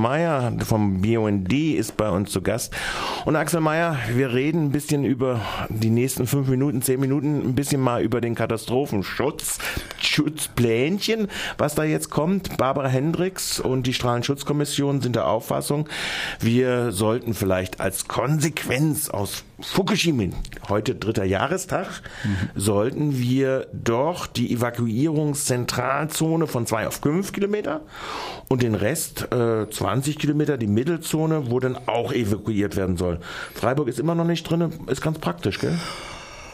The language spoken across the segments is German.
Meyer vom BUND ist bei uns zu Gast. Und Axel Meyer, wir reden ein bisschen über die nächsten fünf Minuten, zehn Minuten, ein bisschen mal über den Katastrophenschutz, Schutzplänchen, was da jetzt kommt. Barbara Hendricks und die Strahlenschutzkommission sind der Auffassung, wir sollten vielleicht als Konsequenz aus Fukushima, heute dritter Jahrestag, mhm. sollten wir doch die Evakuierungszentralzone von zwei auf fünf Kilometer und den Rest äh, 20 Kilometer, die Mittelzone, wo dann auch evakuiert werden soll. Freiburg ist immer noch nicht drin, ist ganz praktisch, gell?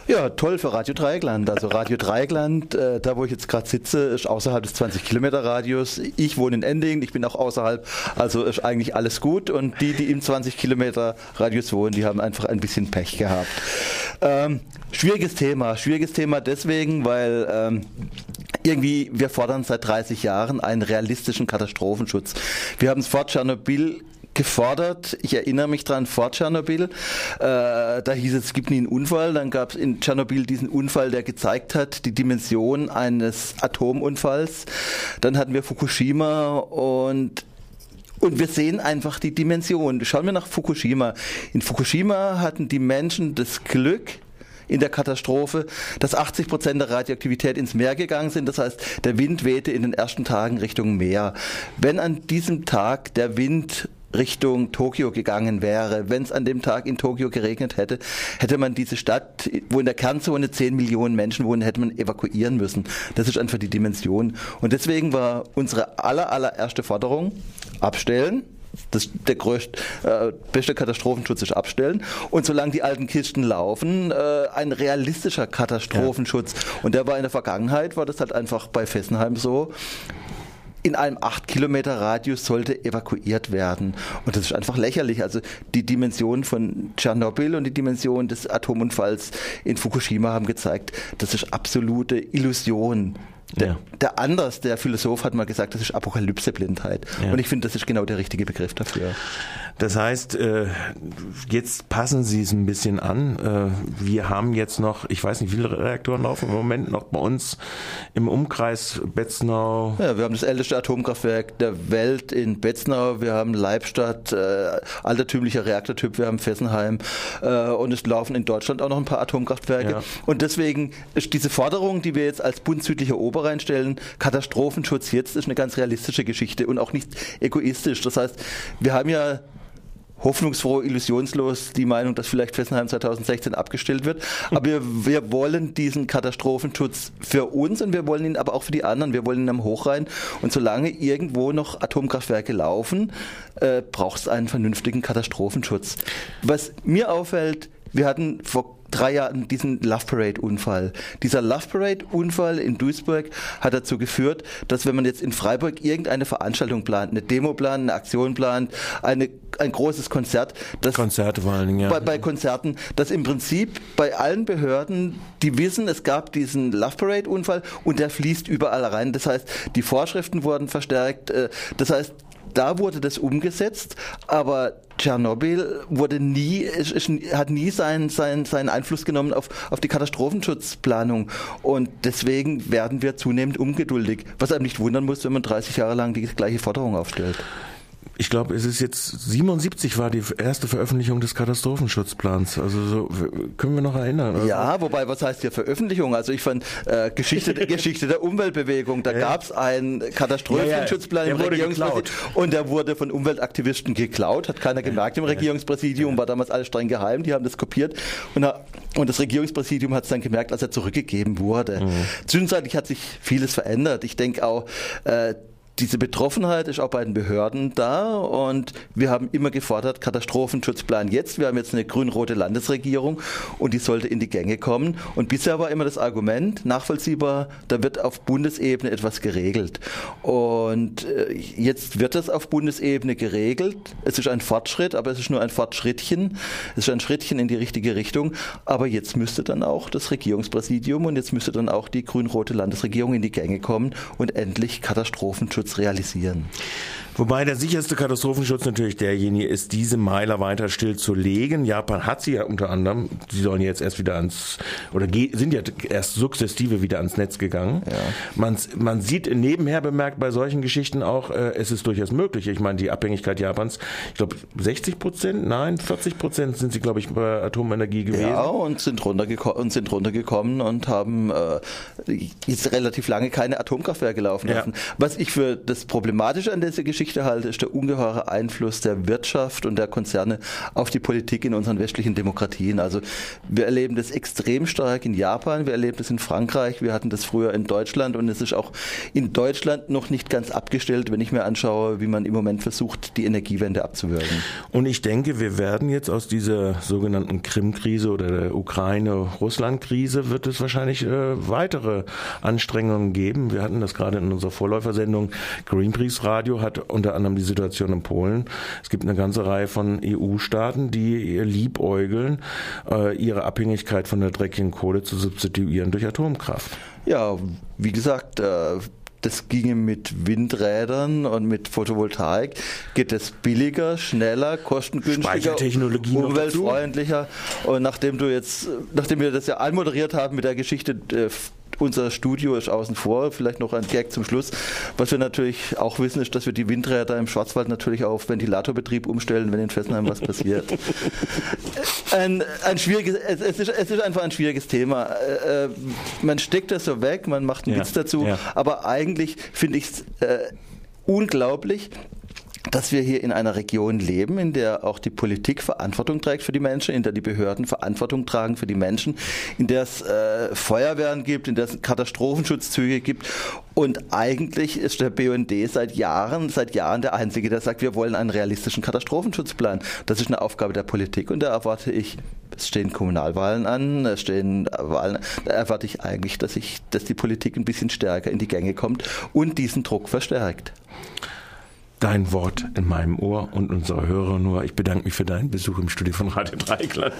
Ja, toll für Radio Dreieckland. Also Radio Dreieckland, äh, da wo ich jetzt gerade sitze, ist außerhalb des 20 Kilometer Radius. Ich wohne in Ending, ich bin auch außerhalb, also ist eigentlich alles gut. Und die, die im 20 Kilometer Radius wohnen, die haben einfach ein bisschen Pech gehabt. Ähm, schwieriges Thema, schwieriges Thema deswegen, weil ähm, irgendwie, wir fordern seit 30 Jahren einen realistischen Katastrophenschutz. Wir haben es vor Tschernobyl gefordert. Ich erinnere mich dran vor Tschernobyl. Äh, da hieß es, es gibt nie einen Unfall. Dann gab es in Tschernobyl diesen Unfall, der gezeigt hat, die Dimension eines Atomunfalls. Dann hatten wir Fukushima und und wir sehen einfach die Dimension. Schauen wir nach Fukushima. In Fukushima hatten die Menschen das Glück, in der Katastrophe, dass 80 Prozent der Radioaktivität ins Meer gegangen sind. Das heißt, der Wind wehte in den ersten Tagen Richtung Meer. Wenn an diesem Tag der Wind Richtung Tokio gegangen wäre. Wenn es an dem Tag in Tokio geregnet hätte, hätte man diese Stadt, wo in der Kernzone 10 Millionen Menschen wohnen, hätte man evakuieren müssen. Das ist einfach die Dimension. Und deswegen war unsere aller, allererste Forderung, abstellen, das, der größte, äh, beste Katastrophenschutz ist abstellen. Und solange die alten Kisten laufen, äh, ein realistischer Katastrophenschutz. Ja. Und der war in der Vergangenheit, war das halt einfach bei Fessenheim so in einem 8 Kilometer Radius sollte evakuiert werden. Und das ist einfach lächerlich. Also die Dimension von Tschernobyl und die Dimension des Atomunfalls in Fukushima haben gezeigt, das ist absolute Illusion. Der, ja. der Anders, der Philosoph, hat mal gesagt, das ist Apokalypseblindheit. Ja. Und ich finde, das ist genau der richtige Begriff dafür. Das heißt, äh, jetzt passen Sie es ein bisschen an. Äh, wir haben jetzt noch, ich weiß nicht, wie viele Reaktoren laufen im Moment noch bei uns im Umkreis Betznau. Ja, wir haben das älteste Atomkraftwerk der Welt in Betznau. Wir haben Leibstadt, äh, altertümlicher Reaktortyp. Wir haben Fessenheim. Äh, und es laufen in Deutschland auch noch ein paar Atomkraftwerke. Ja. Und deswegen ist diese Forderung, die wir jetzt als Bund südlicher Oberrhein stellen, Katastrophenschutz jetzt, ist eine ganz realistische Geschichte und auch nicht egoistisch. Das heißt, wir haben ja hoffnungsfroh, illusionslos die Meinung, dass vielleicht Fessenheim 2016 abgestellt wird. Aber wir, wir wollen diesen Katastrophenschutz für uns und wir wollen ihn aber auch für die anderen. Wir wollen ihn am Hochrhein. Und solange irgendwo noch Atomkraftwerke laufen, äh, braucht es einen vernünftigen Katastrophenschutz. Was mir auffällt, wir hatten vor drei Jahren diesen Love Parade Unfall. Dieser Love Parade Unfall in Duisburg hat dazu geführt, dass wenn man jetzt in Freiburg irgendeine Veranstaltung plant, eine Demo plant, eine Aktion plant, eine, ein großes Konzert, dass Konzerte vor allen Dingen, ja. bei, bei Konzerten, dass im Prinzip bei allen Behörden, die wissen, es gab diesen Love Parade Unfall und der fließt überall rein. Das heißt, die Vorschriften wurden verstärkt. Äh, das heißt, da wurde das umgesetzt, aber Tschernobyl wurde nie, hat nie seinen, seinen, seinen Einfluss genommen auf, auf die Katastrophenschutzplanung. Und deswegen werden wir zunehmend ungeduldig. Was einem nicht wundern muss, wenn man 30 Jahre lang die gleiche Forderung aufstellt ich glaube, es ist jetzt 77 war die erste Veröffentlichung des Katastrophenschutzplans. Also so, können wir noch erinnern? Also ja, wobei, was heißt hier Veröffentlichung? Also ich fand äh, Geschichte, Geschichte der Umweltbewegung, da ja. gab es einen Katastrophenschutzplan ja, ja. im Regierungspräsidium und der wurde von Umweltaktivisten geklaut, hat keiner gemerkt im Regierungspräsidium, war damals alles streng geheim, die haben das kopiert und, und das Regierungspräsidium hat es dann gemerkt, als er zurückgegeben wurde. Mhm. Zwischenzeitlich hat sich vieles verändert. Ich denke auch, äh, diese Betroffenheit ist auch bei den Behörden da und wir haben immer gefordert, Katastrophenschutzplan jetzt. Wir haben jetzt eine grün-rote Landesregierung und die sollte in die Gänge kommen. Und bisher war immer das Argument nachvollziehbar, da wird auf Bundesebene etwas geregelt. Und äh, jetzt wird das auf Bundesebene geregelt. Es ist ein Fortschritt, aber es ist nur ein Fortschrittchen. Es ist ein Schrittchen in die richtige Richtung. Aber jetzt müsste dann auch das Regierungspräsidium und jetzt müsste dann auch die grün-rote Landesregierung in die Gänge kommen und endlich Katastrophenschutz Klimaschutz realisieren? Wobei der sicherste Katastrophenschutz natürlich derjenige ist, diese Meiler weiter stillzulegen. Japan hat sie ja unter anderem, sie sollen jetzt erst wieder ans, oder sind ja erst sukzessive wieder ans Netz gegangen. Ja. Man, man sieht nebenher bemerkt bei solchen Geschichten auch, äh, es ist durchaus möglich. Ich meine, die Abhängigkeit Japans, ich glaube 60 Prozent, nein, 40 Prozent sind sie, glaube ich, bei Atomenergie gewesen. Ja, und sind runtergekommen und, sind runtergekommen und haben äh, jetzt relativ lange keine Atomkraftwerke laufen lassen. Ja. Was ich für das Problematische an dieser Geschichte halte, ist der ungeheure Einfluss der Wirtschaft und der Konzerne auf die Politik in unseren westlichen Demokratien. Also wir erleben das extrem stark in Japan, wir erleben das in Frankreich, wir hatten das früher in Deutschland und es ist auch in Deutschland noch nicht ganz abgestellt, wenn ich mir anschaue, wie man im Moment versucht, die Energiewende abzuwirken. Und ich denke, wir werden jetzt aus dieser sogenannten Krim-Krise oder der Ukraine-Russland-Krise wird es wahrscheinlich äh, weitere Anstrengungen geben. Wir hatten das gerade in unserer Vorläufersendung. Greenpeace Radio hat unter anderem die Situation in Polen. Es gibt eine ganze Reihe von EU-Staaten, die liebäugeln, äh, ihre Abhängigkeit von der dreckigen Kohle zu substituieren durch Atomkraft. Ja, wie gesagt, äh das ginge mit Windrädern und mit Photovoltaik. Geht es billiger, schneller, kostengünstiger, umweltfreundlicher. Und nachdem du jetzt, nachdem wir das ja anmoderiert haben mit der Geschichte äh, unser Studio ist außen vor, vielleicht noch ein Gag zum Schluss. Was wir natürlich auch wissen, ist, dass wir die Windräder im Schwarzwald natürlich auf Ventilatorbetrieb umstellen, wenn in Fessenheim was passiert. ein, ein schwieriges, es, es, ist, es ist einfach ein schwieriges Thema. Äh, äh man steckt das so weg, man macht einen ja, Witz dazu, ja. aber eigentlich finde ich es äh, unglaublich, dass wir hier in einer Region leben, in der auch die Politik Verantwortung trägt für die Menschen, in der die Behörden Verantwortung tragen für die Menschen, in der es äh, Feuerwehren gibt, in der es Katastrophenschutzzüge gibt. Und eigentlich ist der BUND seit Jahren, seit Jahren der Einzige, der sagt, wir wollen einen realistischen Katastrophenschutzplan. Das ist eine Aufgabe der Politik und da erwarte ich, es stehen Kommunalwahlen an, es stehen Wahlen, da erwarte ich eigentlich, dass ich, dass die Politik ein bisschen stärker in die Gänge kommt und diesen Druck verstärkt dein Wort in meinem Ohr und unsere Hörer nur. Ich bedanke mich für deinen Besuch im Studio von Radio Dreikland